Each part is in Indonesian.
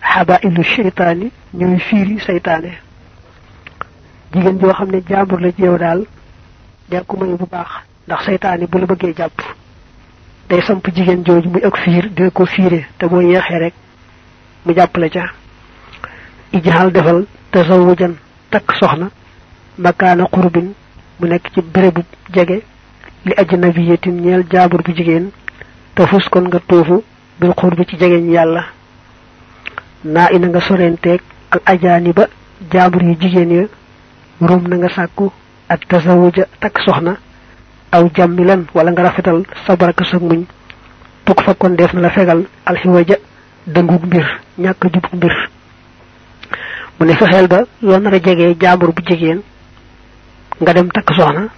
habailu shaytaani ñooy fiiri saytaane jigéen joo xam ne jaambur la ci yow daal dee ko may bu baax ndax saytaane bu la bëggee jàpp day samp jigéen jooju muy ak fiir dina ko fiire te boo yeexee rek mu jàppale ca. Ijhal defal tasawujan takk soxna makaana qurbin mu nekk ci bérébu jege li ajnabiyatin ñeel jaabur bu jigéen te fus kon nga tuufu bil qurbi ci jegeñ yàlla naa ina nga sorenteeg al ajaani ba jaabur yu jigéen ya rum na nga sàkku ak tasawuja takk soxna aw jàmmilan wala nga rafetal sabaraka sa muñ tuk fa kon def na la fegal alxiwaja dëngug mbir ñàkk jubug mbir. Mu ne fexeel ba yoo nar a jegee jaambur bu jigéen nga dem takk soxna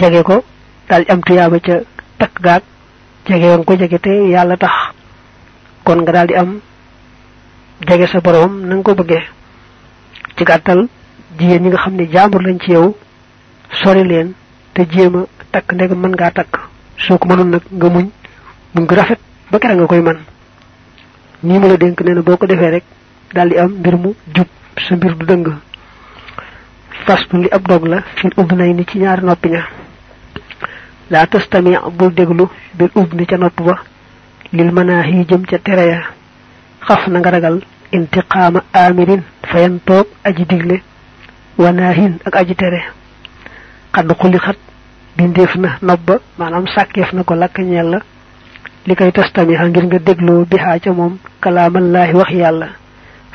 jege ko daal am tuyaaba ca takk gaag jege ko jege te tax. Kon nga am jege sa borom na nga ko bëggee. Ci gàttal jigéen ñi nga xam ne lañ ci yow sori leen te jéem a takk ndeg mën ngaa takk. Soo ko mënul nag nga muñ muñ ko rafet ba kera nga koy man. Nii mu la dénk nee na boo ko defee rek daal di am mbir mu jub sa mbir du dëng. Faslu li ab dog la fil ubnay ni ci ñaari noppi ña. La tastami bul déglu bil ubni ca nopp ba. Lil manaahi jëm ca tere ya. Xaf na nga ragal intiqaama amirin fayan toog aji digle wanaahin ak aji tere. Xadd xuli xat bindeef na nopp ba maanaam sàkkeef na ko lakk ñeel la. Li koy tastamiha ngir nga dégloo bihaa ca moom kalaamallaahi wax yàlla.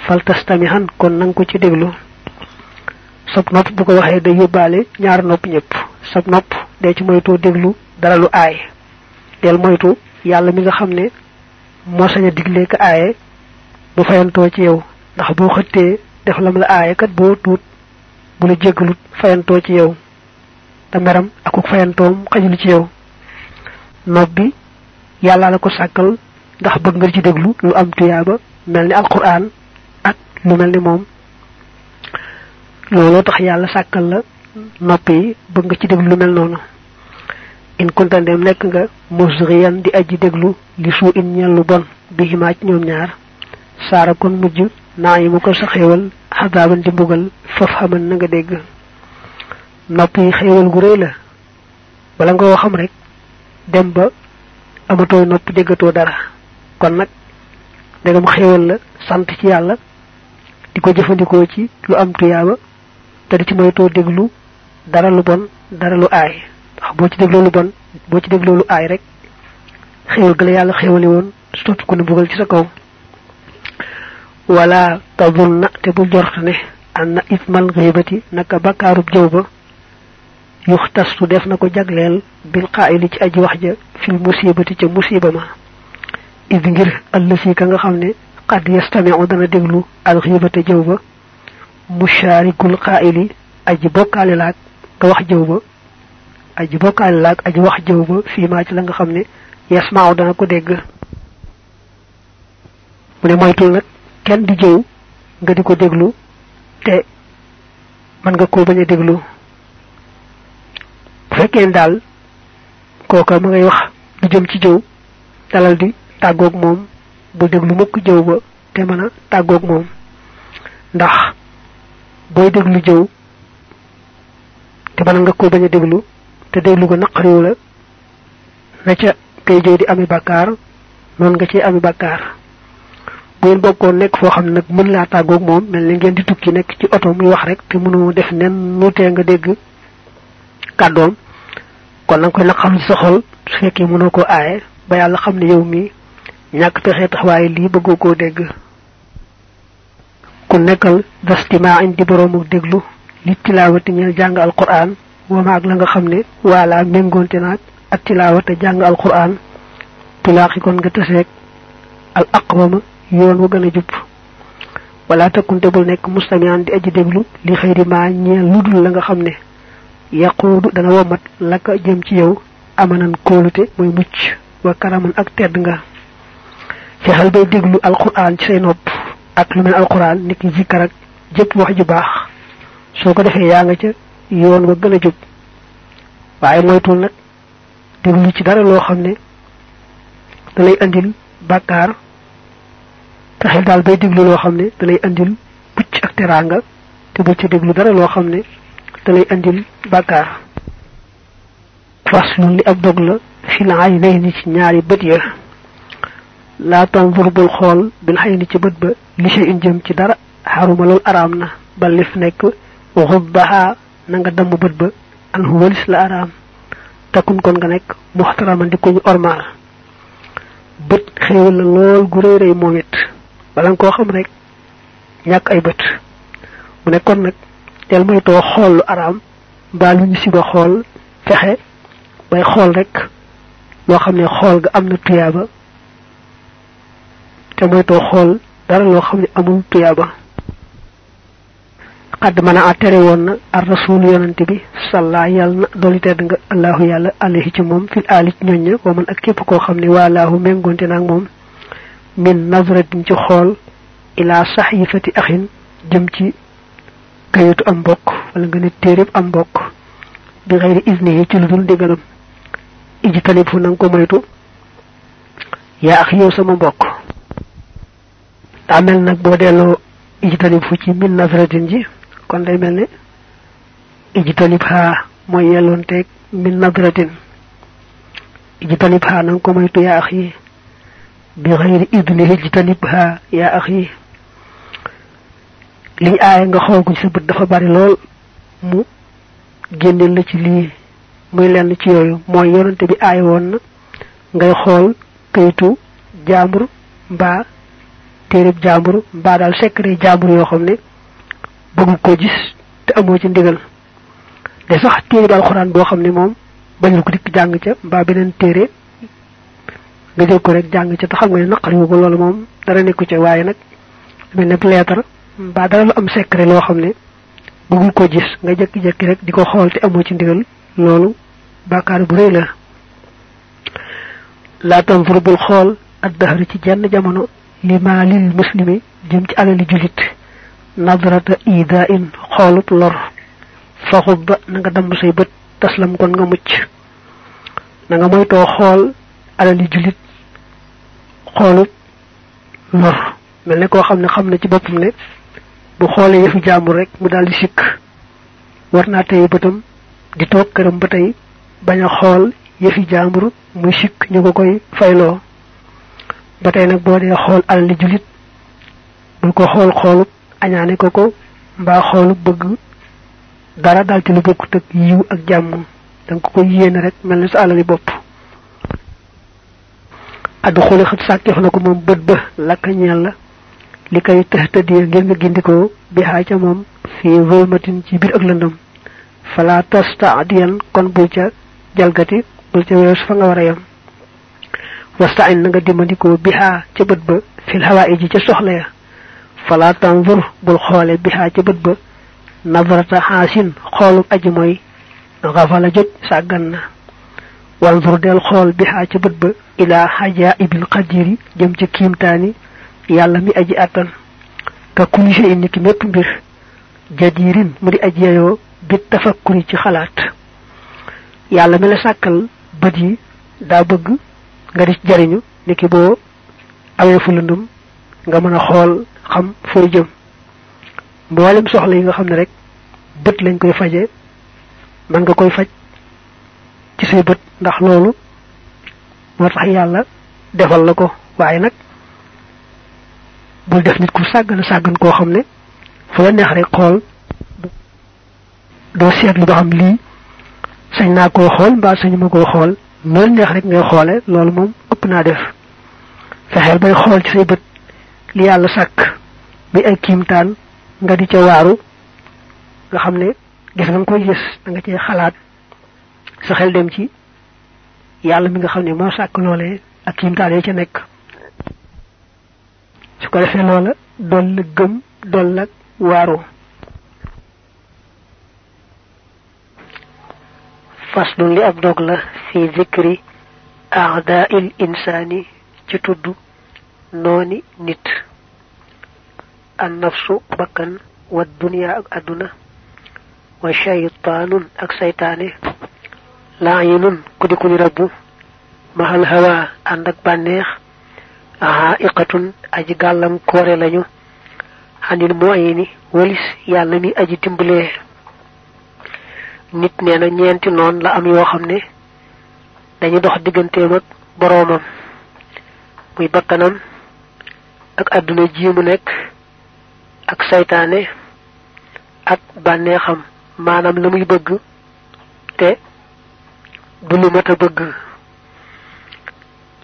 Fal tastamihan kon nang ko ci déglu. Sab nopp bu ko waxee day yóbbaale ñaar nopp ñëpp sab nopp dee ci moytu déglu dara lu aay del moytu yàlla mi nga xam ne moo sañ a digle ka aaye bu fayantoo ci yow. ndax boo xëttee def lam la aaye kat boo tuut bu la jéggalut fayantoo ci yow. te meram akuk fayantoom xajul ci yow. nopp bi yàlla la ko sàkkal ndax bëgg nga ci déglu lu am tuyaaba mel ni alquran ak lu mel ni moom. looloo tax yàlla sàkkal la nopp yi bëgg nga ci déglu lu mel noonu. in kuntandeem nekk nga musriyan di aji déglu li suu in ñel lu bon bi ci ñoom ñaar saara kon mujj naa yi mu ko sa xéewal xadaaban di mbugal faf xaman na nga dégg. Nopp yi gu rëy la. Bala nga xam rek dem ba amatoo nopp déggatoo dara. Kon nag ndegam xéewal la sant ci yàlla di ko jëfandikoo ci lu am tuyaaba te di ci moytoo déglu dara lu bon dara lu aay. Ndax boo ci dégloo lu bon boo ci dégloo lu aay rek xéewal ga la yàlla xéewali woon soppi ko ne mbugal ci sa kaw. Wala tabun na te bu jort ne an na ismal xibati naka bakkaarub jëw ba yuxtastu def na ko jagleel bil qaayili ci aji wax ja fil musibati ca musiba ma. Id ngir allësi ka nga xam ne qad yastamiu dana déglu al xibata jëw ba musharikul qaayili aji bokkaale laag nga wax jëw ba aji bokkaale laag aji wax jëw ba fii maa ci la nga xam ne yasmaaw dana ko dégg. Mu ne moytul nag kenn di jëw nga di ko déglu te mën nga koo bañ a déglu. Bu fekkee daal kooka ma ngay wax jëm ci jëw dalal di tàggoog moom bu déglu mukk jëw ba te mën a tàggoog moom. Ndax booy déglu jëw te mën nga koo bañ a te déglu ko naqariwu la na ca kay jëw di ami bàkkaar noonu nga ci ami bàkkaar bu ngeen bokkoon nekk foo xam ne nag mën laa tàggoog moom mel ni ngeen di tukki nekk ci oto muy wax rek te mënu def nen nu nga dégg kàddoom. kon nanga koy naqarlu ci sa xol su fekkee mënoo koo aaye ba yàlla xam ne yow mi ñàkk pexe tax waaye lii bëggoo koo dégg. ku nekkal dastima indi boroomu déglu li tilaawati ñeel jàng alquran wama ak la nga xam ne wala méngoonte naag ak tilaawate jàng alquran tulaaxi kon nga teseeg al aqwama yoon wa gën a jub. Wala takkunte bul nekk mustamian di aji déglu li xëyri maa ñeel ludul la nga xam ne yaquudu dana womat la jëm ci yow amanan kóolute mooy mucc wa karaman ak tedd nga. Fexeel bay déglu alquran ci say nopp ak lu mel alquran niki zikkar ak jëpp wax ju baax. Soo ko defee yaa nga ca yoon wa gën a jub. Waaye moytul nag déglu ci dara loo xam ne dalay andil bàkkaar fexeel daal bay diglu loo xam ne da lay andil bucc ak teraanga te bu ci diglu dara loo xam ne da lay andil bàkkaar. Faslun li ab dog la fi la ay nay ni ci ñaari bët ya. Laa tanzur bul xool bil xay ni ci bët ba li shay in ci dara xaruma lool araam na ba lif nekk xuddaha na nga damm bët ba an walis la araam. Takun kon nga nekk muxtaraman di ko bët xéewal la lool gu rëy rëy moom it bala koo xam rek ñàkk ay bët mu ne kon nag del moytoo xool lu araam mbaa lu ñu siba xool fexe bay xool rek loo xam ne xool ga am na tuyaaba te moytoo xool dara loo xam ne amul tuyaaba xadd mën a na ar rasul yonante bi salla yàlla na dooli tedd nga allahu yàlla alayhi ci moom fil alit ñoñña wa man ak képp koo xam ne méngoonte naag moom min nazratin ci xool ila saxifati axin jëm ci kayitu am mbokk wala nga ne téeréb am mbokk bi xëyri isni ci lu dul ndigalam. Iji tanib fu nanga ko moytu. Yaa ax yow sama mbokk. Daa mel nag boo delloo iji talib fu kon day mel ne iji mooy yelloon teeg min nazratin. Iji tanib xaa nanga ko moytu yaa ax yi. Bi xëyri idni iji talib yaa nga xool ko ci sa bët dafa bari lool. Mu génneel la ci lii. Muy lenn ci yooyu. Mooy yonante bi aay woon na ngay xool kayitu jaambur mbaa téereb jaambur mbaa daal secret jaambur yoo xam ne bëgg ko gis te amoo ci ndigal. De sax téere daal xuraan boo xam ne moom bañul ko dikk jàng ca mbaa beneen téere nga jël ko rek jàng ca te xam nga ne naqariwu ko loolu moom dara nekku ca waaye nag mel ne leetar mbaa dara lu am secret loo xam ne bëggul ko gis nga jekki-jekki rek di ko xool te amoo ci ndigal loolu bàkkaar bu rëy la. Laa tanzur bul xool addahar ci jenn jamono li maa lil muslimi jëm ci alali julit nadrata ida in lor. Faxut ba na nga damm say bët taslam kon nga mucc. Na nga moytoo xool alali julit xoolub lor mel ne koo xam ne xam na ci boppam ne bu xoolee yëfu jàmbur rek mu daal di sikk. War naa tey di toog këram ba tey bañ a xool yëfi jàmbur muy sikk ñu ko koy fayloo. Ba tey nag boo dee xool alali julit bul ko xool xoolub añaane ko ko mbaa xoolub bëgg dara dal ci lu bokkut ak yiw ak jàmm. Danga ko koy yéene rek mel ne sa alali bopp addu xooli xat sàkkeef na ko moom bët ba lakka ñeel la. li koy tëx tëddee ngir nga gindikoo bi ca moom fii volmatin ci biir ak lëndëm. Fala kon bul ca jalgati bul ca wees fa nga war a yem. Na nga dimbandikoo bi ca bët ba fil hawaa ji ca soxla ya. Fala tanzur bul xoole bi ca bët ba. Navarata xaasin xoolu aji mooy xafala jot sàggan na. Wanzur del xool bi xaa ca bët ba ilaa xajaa ibil xadiri jëm ca kiimtaani yàlla mi aji àttan ka kulli shay'in ni ki mépp mbir jadirin mu di aji yeyoo bi tafakkuri ci xalaat yàlla mi la sàkkal bët yi daa bëgg nga di jariñu ni ki boo awee fu lëndum nga mën a xool xam fooy jëm mboolem soxla yi nga xam ne rek bët lañ koy faje man nga koy faj ci say bët ndax loolu moo tax yàlla defal la ko. Waaye nag bul def nit ku sàggan sàggan koo xam ne fu la neex rek xool doo seetlu ba xam lii sañ naa koo xool mbaa sañu ma koo xool. Loolu neex rek ngay xoole loolu moom ëpp naa def. Fexeel bay xool ci say bët li yàlla sàkk muy ay kiimtaan nga di ca waaru nga xam ne gis nga koy gis da nga cee xalaat sa xel dem ci yàlla mi nga xam ne moo sàkk loolee ak kiimtaan yi ca nekk su ko defee loola dool la gëm dool la waaru faslun li ab dog la fi zikri aadail insaani ci tudd nooni nit an nafsu bakkan wa dunya ak àdduna wa shaytaanun ak saytaane laayinun ku di ku ñu rabbu. Mahal hawa ànd ak bànneex. Aiqatun aji gàllankoore lañu. Xanil mooy ni walis yàlla mi aji dimbalee nit nee na ñeenti noon la am yoo xam ne dañu dox digganteem ak boroomam. Muy bakkanam ak àdduna ji mu nekk ak saytaane ak bànneexam. Maanaam la muy bëgg te du lu mat a bëgg.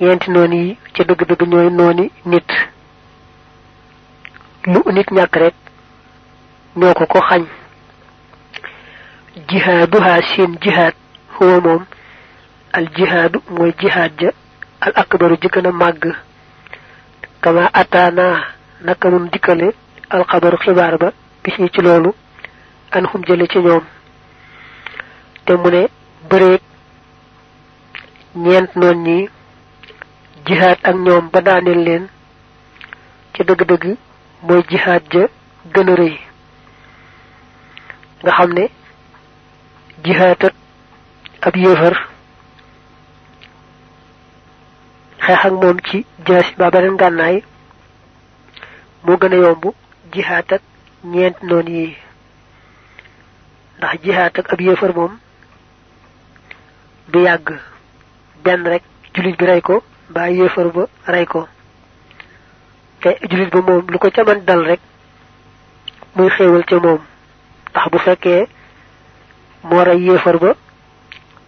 Ñeenti noon yi ca dëgg-dëgg ñooy nit. Lu nit ñàkk rek ñoo ko xañ. Jihaaduha huwa moom. Al jihaadu mooy jihaad ja al akbaru ji gën a màgg. Kama ataana naka al xabaru xibaar ba bis ci loolu an xum jële ci ñoom. Te mu ne ñeent noon ñi jihaad ak ñoom ba daaneel leen ci dëgg-dëgg mooy jihaad ja gën a rëy. Nga xam ne jihaad ak ab yéefar xeex ak moom ci jaasi ba beneen gànnaay moo gën a yomb ñeent noon yi. Ndax ab yéefar moom du yàgg benn rek julit bi rey ko mbaa yéefar ba rey ko. Te julit ba moom lu ko ca man dal rek muy xéewal ca moom. Ndax bu fekkee moo rey yéefar ba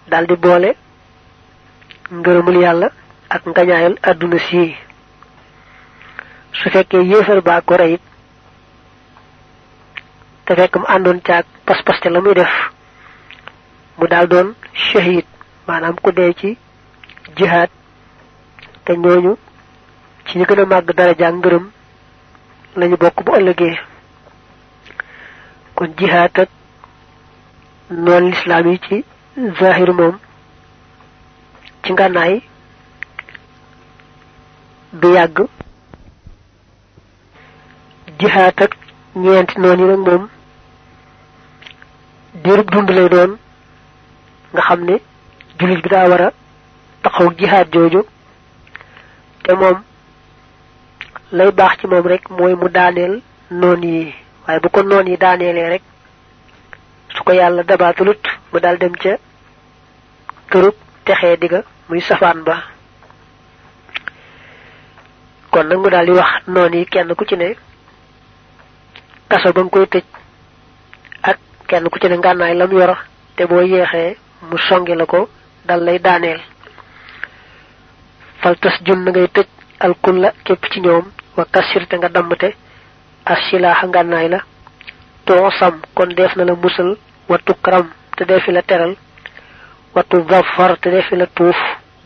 daldi boole ngërëmul yàlla ak ngañaayal àdduna sii su fekkee yéefar baa ko reyit te fekk mu àndoon caag pas-pas te la muy def mu daal doon shahid maanaam ku dee ci jihaad te ñooñu ci ñu gën a màgg daraja ngërëm lañu bokk bu ëllëgee. Kon jihaad ak noon lislaam yi ci zahir moom ci ngànnaay du yàgg. Jihaad ak ñeenti noon yi nag moom diirub dund lay doon nga xam ne jullit bi daa war a taxaw jihaad jooju te moom lay baax ci moom rek mooy mu daaneel noon yi. Waaye bu ko noon yi daaneelee rek su ko yàlla dabaatalut mu daal dem ca kërub texee digga muy safaan ba. Kon nag mu daal di wax noon yi kenn ku ci ne kaso ba nga koy tëj ak kenn ku ci ne ngànnaay lam yor te boo yeexee mu songi la ko dal lay daaneel fal tas jun na ngay tëj alkulla képp ci ñoom wa kasir te nga dammte silaaxa ngànnaay la too sam kon def na la musal wattu karam te defi la teral wattu zafar te defi la tuuf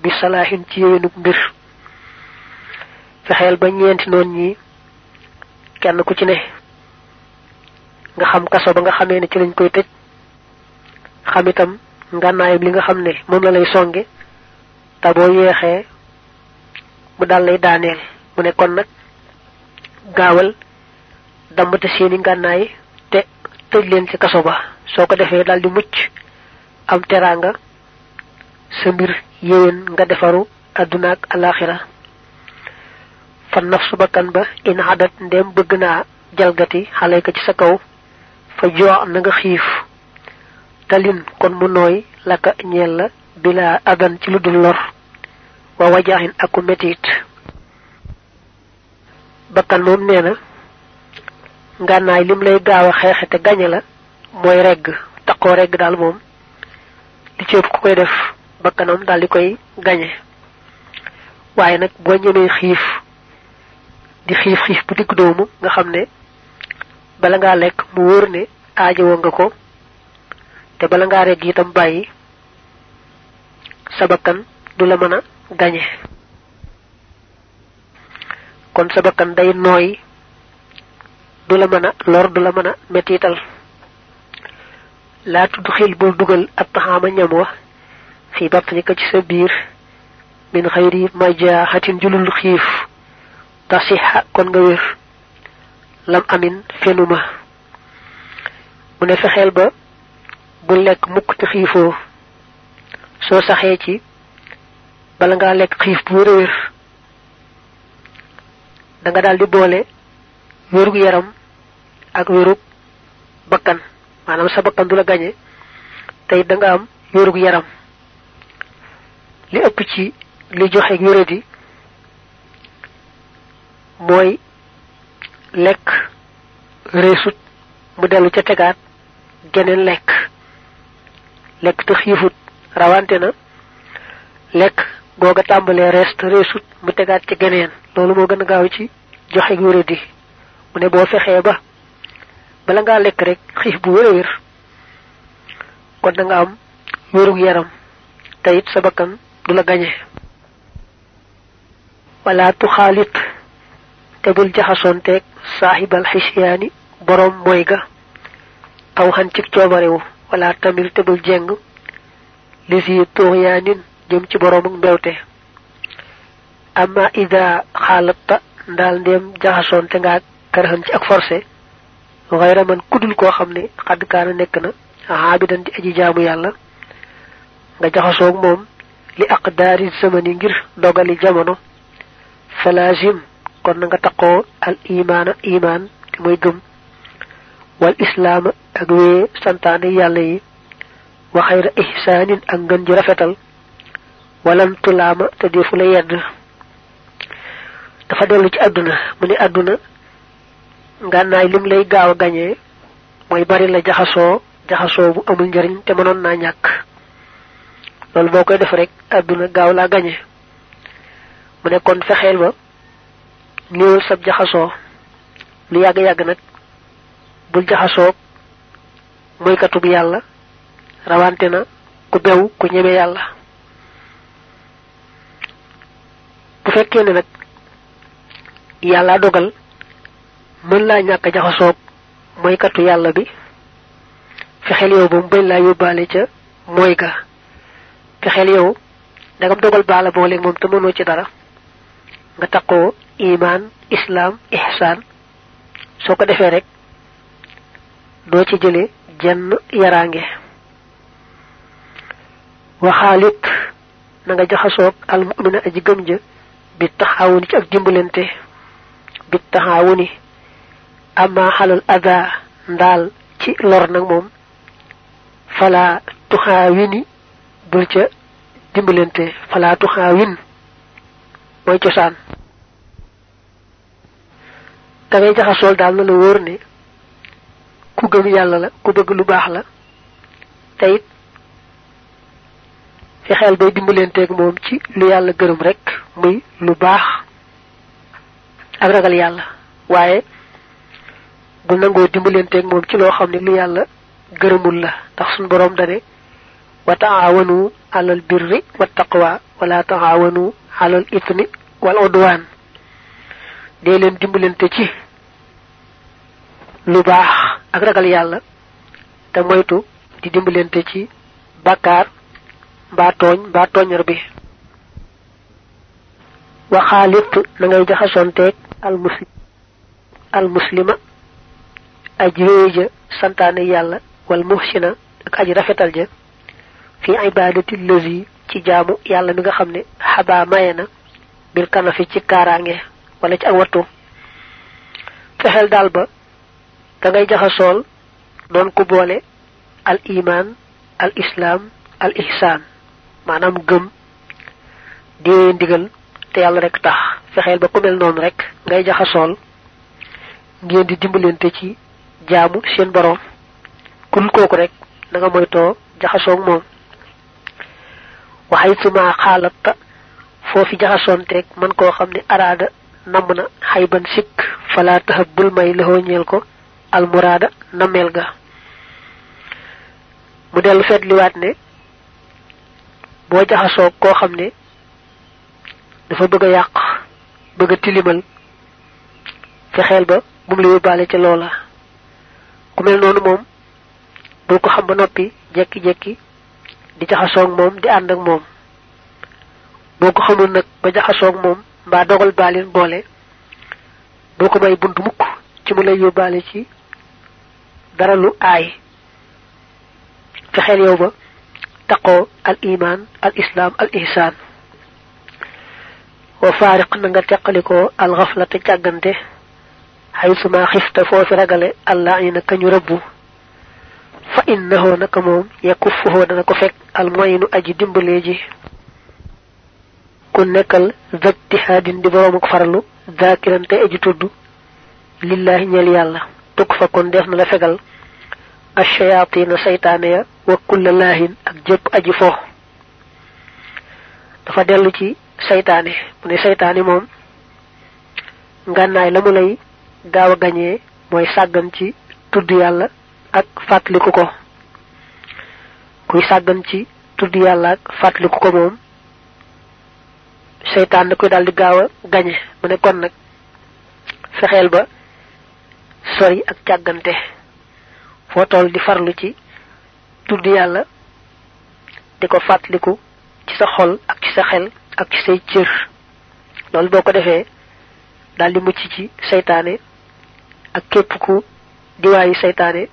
bi salaahin ci yéwénuk mbir. Fexeel ba ñeenti noon ñi kenn ku ci ne nga xam kaso ba nga xamee ne ci lañ koy tëj xam itam ngànnaayam li nga xam ne moom la lay songe te boo yeexee mu dal lay daaneel. Mu ne kon nag gaawal dammate seeni ngànnaay te tëj leen ci kaso ba. Soo ko defee dal di mucc am teraanga sa mbir yéwén nga defaru àdduna ak alaxira fa nafsu bakkan ba in adat ndem bëgg naa jalgati xale ko ci sa kaw fa joo na nga xiif. Talin kon mu nooy laka ñeel la bila adan ci lu dul lor wa wajaaxin aku metit. Bakkan moom nee na ngànnaay lim lay gaaw a xeexe te gañe la mooy regg taqoo regg daal moom li ci ku koy def bakkanam daal di koy gañe. Waaye nag boo ñemee xiif di xiif xiif bu digg doomu nga xam ne bala ngaa lekk mu wóor ne aajowoo nga ko te bala ngaa regg itam bàyyi sa bakkan du la mën a gañe. Kon sa bakkan day nooy du la lor du la mën a mettital. Laa tudd xil bul dugal ab taxaama ñam wa fi batnika ci sa min majaaxatin julul xiif. Tasixa kon nga lam amin fenuma mu ne fexeel ba bu lekk mukk ci bala ngaa lekk xiif bu wér da nga daldi boole yaram ak wérug bakkan. Maanaam sa bakkan du la gañe tey da nga am wérug yaram. Li ëpp ci li joxe wéradi mooy lekk reesut mu dellu ca tegaat geneen lekk. Lekk te xiifut rawante na. Lekk googa tàmbalee rees te reesut mu tegaat ci geneen. Loolu moo gën a gaaw ci joxe wéradi mu ne boo fexee ba bala ngaa lekk rek xiif bu kon da nga am wérug yaram. Te it sa bakkan du la gañe. Wala tuxaalit te bul xisyaani borom mooy ga. Aw xan ci coobarewu. Wala tamir te bul jeng. Li si tuxyaanin jëm ci borom ak mbewte amma ida xaalatta ndaal ndéem jaxasonte nga karaxan ci ak forcé xayra man kudul koo xam ne xadd kaana nekk na xaabidan di aji jaamu yàlla nga jaxasoog moom li aqdaari zamani ngir dogali jamono. Falazim kon nga taqoo al imaana imaan te mooy wal islaama ak wee santaane yàlla yi wa xayra ihsaanin ak ngën rafetal walan tulaama te defu la yedd dafa dellu ci àdduna mu ne àdduna ngànnaay lim lay gaaw a mooy bari la jaxasoo jaxasoo bu amul njariñ te mënoon naa ñàkk. Loolu boo koy def rek àdduna gaaw gañe. Mu kon fexeel ba néewal sab jaxasoo. Lu yàgg yàgg nag bul jaxasoo moykatub yàlla rawante na ku bew ku ñeme yàlla bu fekkee ne nag yàlla dogal mën laa ñàkk jaxasoog moykatu yàlla bi fexeel yow ba mu bañ laa yóbbaale ca mooy ga. Fexeel yow dagam dogal baala boole moom te mënoo ci dara nga taqoo iman islam ihsan soo ko defee rek doo ci jële jenn yaraange. Waxaalit na nga jaxasoog al aji gëm ja bi taxawuni ci ak dimbalante bi taxawuni amma xalal ada ndaal ci lor nag moom fala tuxaawini bul ca dimbalante fala tuxaawin mooy cosaan da ngay jaxasool daal na la wóor ne ku gëm yàlla la ku bëgg lu la te it fexeel bay dimbalenteeg moom ci lu yàlla gërëm rek muy lu baax ak ragal yàlla. waaye bu nangoo dimbalenteeg moom ci loo xam lu yàlla gërëmul la. dane wa taawanu alal birri wa taqwa wala taawanu alal ithmi wal udwan. Dee leen dimbalante ci lu baax ak ragal yàlla moytu di dimbalante ci bàkkaar mbaa tooñ mbaa tooñar bi waxaalit na ngay jaxasonteeg al muslim al muslima aji wéy ja santaane yàlla wal muhsina ak aji rafetal ja fi ibadati lazi ci jaamu yàlla mi nga xam ne xabaa maye na bil kanafi ci kaaraange wala ci ak wattu. Fexeel daal ba da ngay jaxasool doon ko boole al iman al islam al ihsan maanaam gëm diwee ndigal te yàlla rek tax fexeel ba ku mel noonu rek ngay jaxasool ngeen di dimbalante ci jaamu seen borom kul kooku rek da nga moytoo jaxasoog moom. waxay suma xaalatta foofi jaxasoonteeg man koo xam ne araada namm na xayban sikk fala taxab bul may lëxoo ñeel ko almuraada nameel ga. mu dellu feetliwaat ne boo jaxasoo koo xam ne dafa bëgg a yàq bëgg a tilimal fexeel ba bu mu la yóbbaale ca loola. Ku mel noonu moom bul ko xam ba noppi jekki-jekki di jaxasoog moom di ànd ak moom. Boo ko xamul nag ba jaxasoog moom mbaa dogal baalin boole boo ko may mukk ci mu lay yóbbaale ci dara lu aay. Fexeel yow ba التقوى الإيمان الإسلام الإحسان. وفارق نغا تقلكو الغفلة تجاغنده حيث ما خفت فوف رغل اللعين كن يربو. فإنه نكموم يكفه نكو فك المعين أجي دمبليجي. كن نكال ذات حاد دبرو مكفرلو ذاكرا تأجي تدو لله نيالي الله. تكفى كن ديخن لفقل. الشياطين سيطانيا wa kulla laahin ak jëpp aji fo. Dafa dellu ci saytaane mu ne saytaane moom ngànnaay la mu lay gaaw a gañee mooy sàggan ci tudd yàlla ak fàttaliku ko. Kuy sàggan ci tudd yàlla ak fàttaliku ko moom seytaan da koy daal di gaaw a kon nag fexeel ba sori ak càggante. Foo toll di farlu ci tudd yàlla di ko fàttaliku ci sa xol ak ci sa xel ak ci say cër. Loolu boo ko defee daal di mucc ci seytaane ak képp ku diwaayu seytaane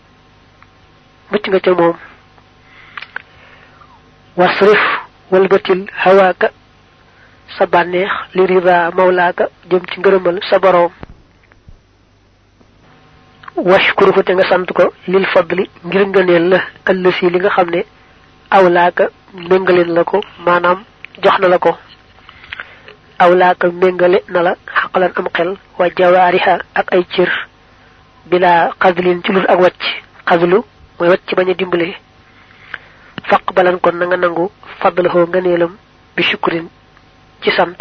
mucc nga ca moom. Wasrif walbatil hawaaka sa bànneex li rida mawlaaka jëm ci ngërëmal sa boroom washkuru ko te nga sant ko lil fadli ngir ngëneel la ëllësi li nga xam ne awlaaka méngaleen la ko maanaam jox na la ko. Awlaaka méngale na la xaqalan am xel wa jawaariha ak ay cër bila xadlin ci lul ak wacc xadlu mooy wacc bañ a dimbale. Faq balan kon nga nangu fadlahoo ngëneelam bi shukrin ci sant.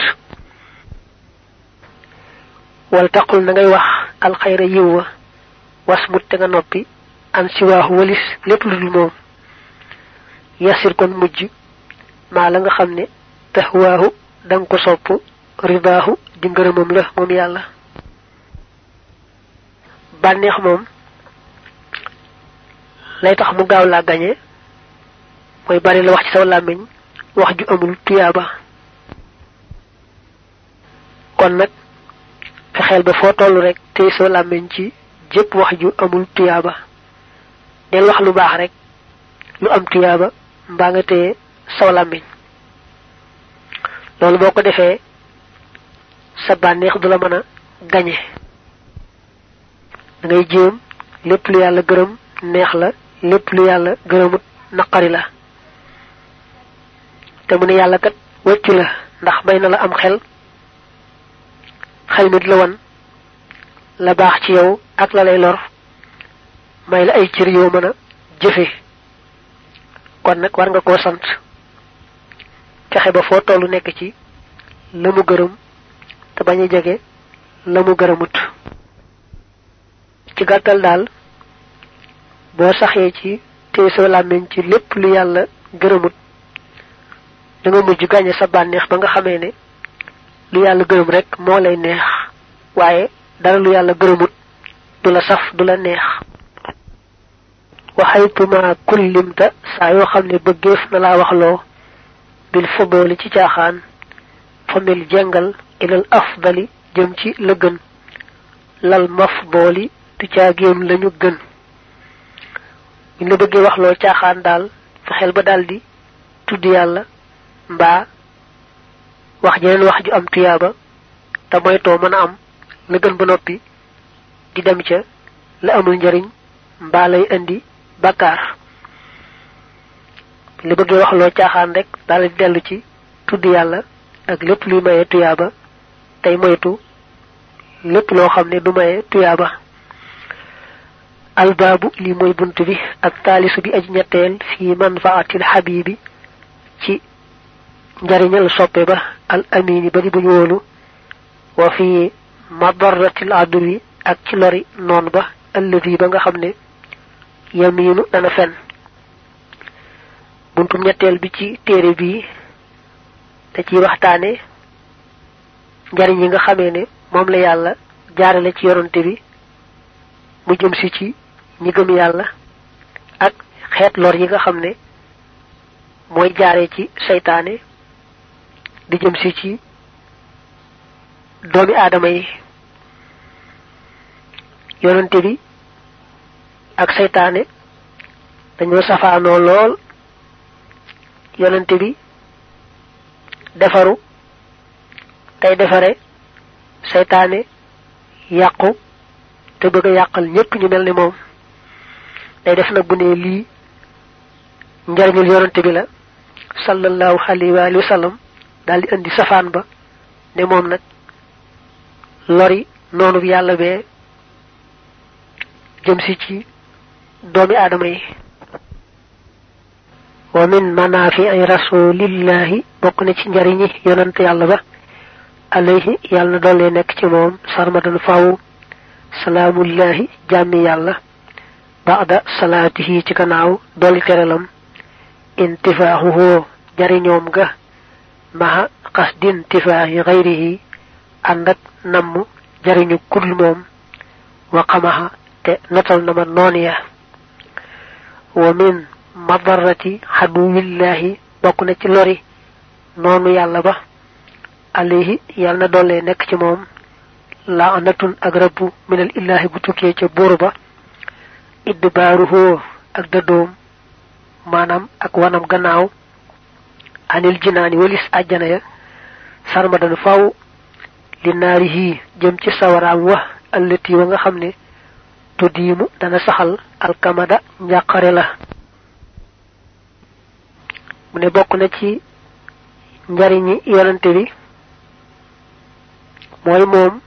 Wal taqul na wax yiw wa wasmut te nga noppi an siwaahu walis lépp lu dul moom. Yasir kon mujj maa la nga xam ne tahwaahu danga ko sopp ridaahu di ngërëmam la moom yàlla. Bànneex moom lay tax mu gaaw laa gañe mooy bari la wax ci saw làmmiñ wax ju amul tuyaaba. Kon nag fexeel ba foo toll rek tey saw làmmiñ ci jëpp wax ju amul tuyaaba del wax lu baax rek. Lu am tuyaaba mbaa nga téye saw làmmiñ. Loolu boo ko defee sa bànneex du la mën gañe. Da ngay jéem lépp lu yàlla gërëm neex la lépp lu yàlla gërëmut naqari la. Te mu ne yàlla kat wëccu la ndax may na la am xel. Xel mi la wan la baax ci yow ak la lay lor may la ay cër yoo mën a kon nag war nga koo sant. Fexe ba foo tollu nekk ci la mu gërëm te bañ a jege ci daal boo saxee ci ci lépp lu gërëmut da nga mujj gàñe sa bànneex ba nga xamee ne lu gërëm rek moo lay neex. Waaye dara lu yàlla gërëmut du la saf du la neex. Waxaytuma kullimta saa yoo xam ne bëggeef na laa waxloo bil fudooli ci caaxaan famil jengal ilal afdali jëm ci la gën. Lal mafdooli du caagéem lañu gën. Ñu la bëggee waxloo caaxaan daal fexeel ba daldi tudd yàlla mbaa wax jeneen wax ju am tuyaaba te moytoo mën a am. La gën ba noppi di dem ca la amul njariñ mbaa lay indi bakkaar. Li bëggee wax loo caaxaan rek daal di dellu ci tudd yàlla ak lépp luy maye tuyaaba tey moytu lépp loo xam ne du maye tuyaaba. Albaabu li mooy bunt bi ak taalisu bi aj ñetteel fi manfaatil xabibi ci njariñal soppe ba al amini ba buñ wóolu wa fi madaratil aduwi ak ci lori noon ba alladi ba nga xam ne yaminu dana fen. Buntum ñetteel bi ci téere bii da ciy waxtaane njariñ yi nga xamee ne moom la yàlla jaarale ci yoronte bi mu jëm si ci ñi gëm yàlla ak xeet lor yi nga xam ne mooy jaare ci seytaane di jëm si ci doomi aadama yi yonante bi ak seytaane dañoo safaanoo lool. Yonante bi defaru tey defare seytaane yàqu te bëgg a yàqal ñépp ñu mel ni moom. Day def nag bu ne lii njariñul yonante bi la sallallahu alayhi wa sallam di indi safaan ba ne moom nag lori noonu yàlla bee jëm si ci doomi aadama yi. wa min manaafi'i rasulillahi bokk na ci njariñi yonante yàlla ba alayhi yàlla na doole nekk ci moom sarmadan faw salaamullahi jàmmi yàlla ba'da salaatihi ci gannaaw dolli terelam intifaaxuhu jariñoom ga maha qasdi intifaaxi xayrihi ànd namm jariñu kudul moom wa xamaxa te notal na ma noon ya wa min madarati xaduwillahi bokk na ci lori noonu yàlla ba alayhi yàlla na doole nekk ci moom laanatun ak rabbu minal illahi bu tukkee ca buur ba idbaaruhu ak dëddoom maanaam ak wanam gannaaw anil jinaani walis àjjana ya sarmadan faw li naarihi jëm ci sawaraam wa allati wa nga xam ne tuddiimu dana saxal alkamada njàqare la. Mu ne bokk na ci njariñi yonante bi mooy moom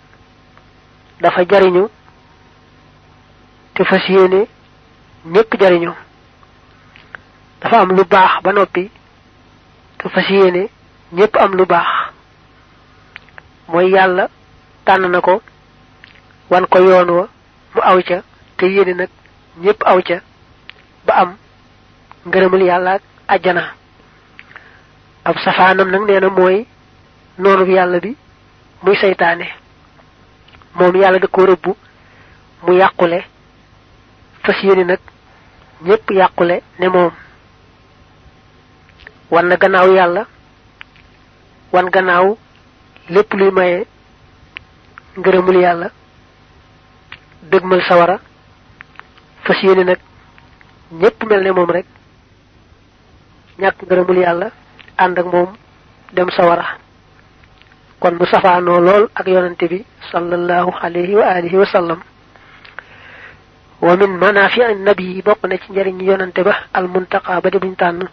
dafa jariñu te fas yéene jariñu. Dafa am lu baax ba noppi te fas yéene am lu baax mooy yàlla tànn na wan ko yoon wa mu aw ca te yéene nag ñépp aw ca ba am ngërëmal yàlla ak àjjana. Ab safaanam nag nee na mooy noonu yàlla bi muy seytaane. Moom yàlla da ko rëbbu mu yàqule fas yéene nag ñépp yàqule ne wan na gannaaw yàlla wan gannaaw lépp luy maye ngërëmul yàlla dëgmal sawara fas yéene nag ñépp mel ne moom rek ñàkk ngërëmul yàlla ànd ak moom dem sawara. Kon mu safaanoo lool ak yonante bi sallallahu alayhi wa alihi wa sallam. Wa min manafi an nabi bokk na ci njariñ yonante ba al muntaqa ba di buñ tànn.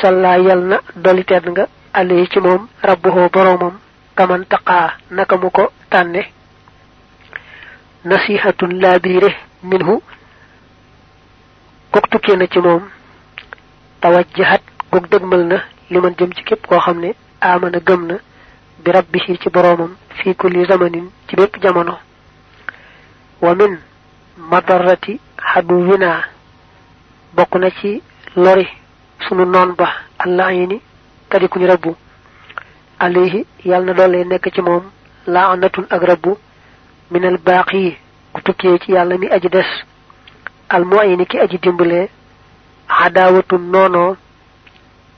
Salla na doli nga alayhi ci moom rabbuhu boromam kaman taqaa naka mu ko tànne nasihatun laabire minhu kok tukkee na ci moom tawajjahat gog dëgmal na li jëm ci képp koo xam ne amana gëm na bi rabbihi ci boromam fi kulli zamanin ci bépp jamono wa min madarrati haduwina bokk na ci lori sunu noon ba allah yi ni kadi kuñ rabbu. Alayhi yàlla na doole nekk ci moom laanatun ak rabbu. Minal baaqi ku tukkee ci yàlla mi aji des. Al muayini ki aji dimbalee xadaawatun noonoo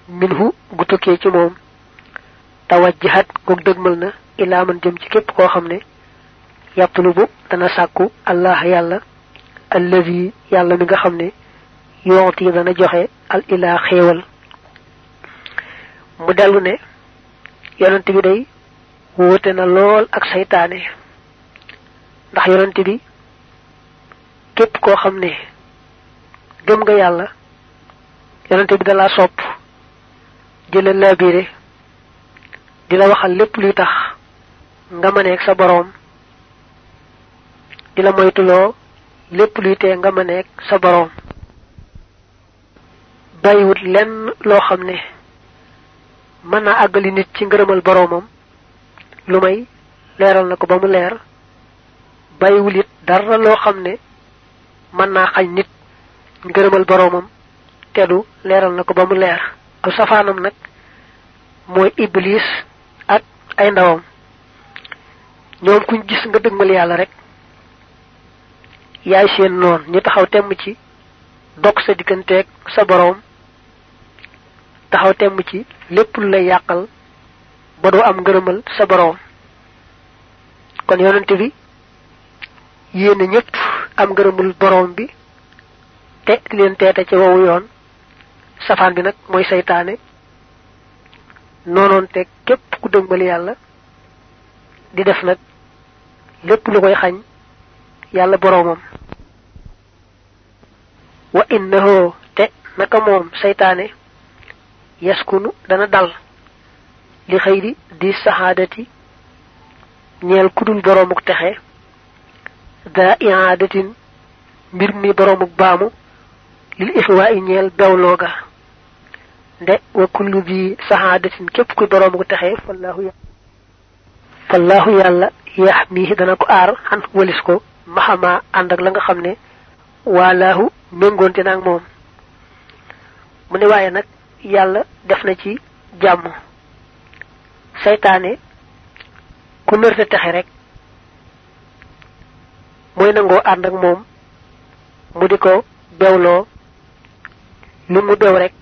minhu gu tukkee ci moom. Tawajjahat goog dëgmal na. Ilaa man jëm ci képp koo xam ne. Yatlubu dana sàkku allah yàlla. Allazi yàlla mi nga xam ne. Yooti dana joxe al ilaa xéewal mu dellu ne yonent bi day wóote na lool ak saytaane ndax yonent bi képp koo xam ne gëm nga yàlla yonent bi dala sopp di la labiré di la waxal lépp luy tax nga mëneeg sa boroom di la moytuloo lépp luy tee nga mëneeg sa boroom. Bàyyiwut lenn loo xam mën naa àggali nit ci ngërëmal boroomam lu may leeral na ko ba mu leer bàyyiwul it dara loo xam ne mën naa xañ nit ngërëmal boroomam teddu leeral na ko leer. Aw safaanam iblis ak ay ndawam. Ñoom kuñ gis nga dëgmal yàlla rek yaay seen noon. Ñu taxaw ci dog sa digganteeg sa boroom taxaw ci lépp lu lay yàqal ba doo am ngërëmal sa boroom. Kon yonent bi yéene ñëpp am ngërëmul boroom bi te leen teete ci wowu yoon. Safaan bi nag mooy saytaane noonoonte képp ku dëgmal yàlla di def nag lépp lu koy xañ yàlla boroomam. Wa innahu te naka moom seytaane yaskunu dana dal li xëyri di saxaadati ñeel kudul boroomuk texe da iadatin mbir mi boroomuk baamu lil ixwaa i ñeel bewlooga nde wa kullu bi saxaadatin képp kuy boroomuk texe fallahu ya fallahu yàlla yaxmihi dana ko aar xan walis ko maxama ànd ak la nga xam ne walaahu méngoonte naag moom mu ne waaye nag yàlla def na ci jàmm. Saytaane ku nërte texe rek mooy nangoo ànd ak moom mu di ko mu bew rek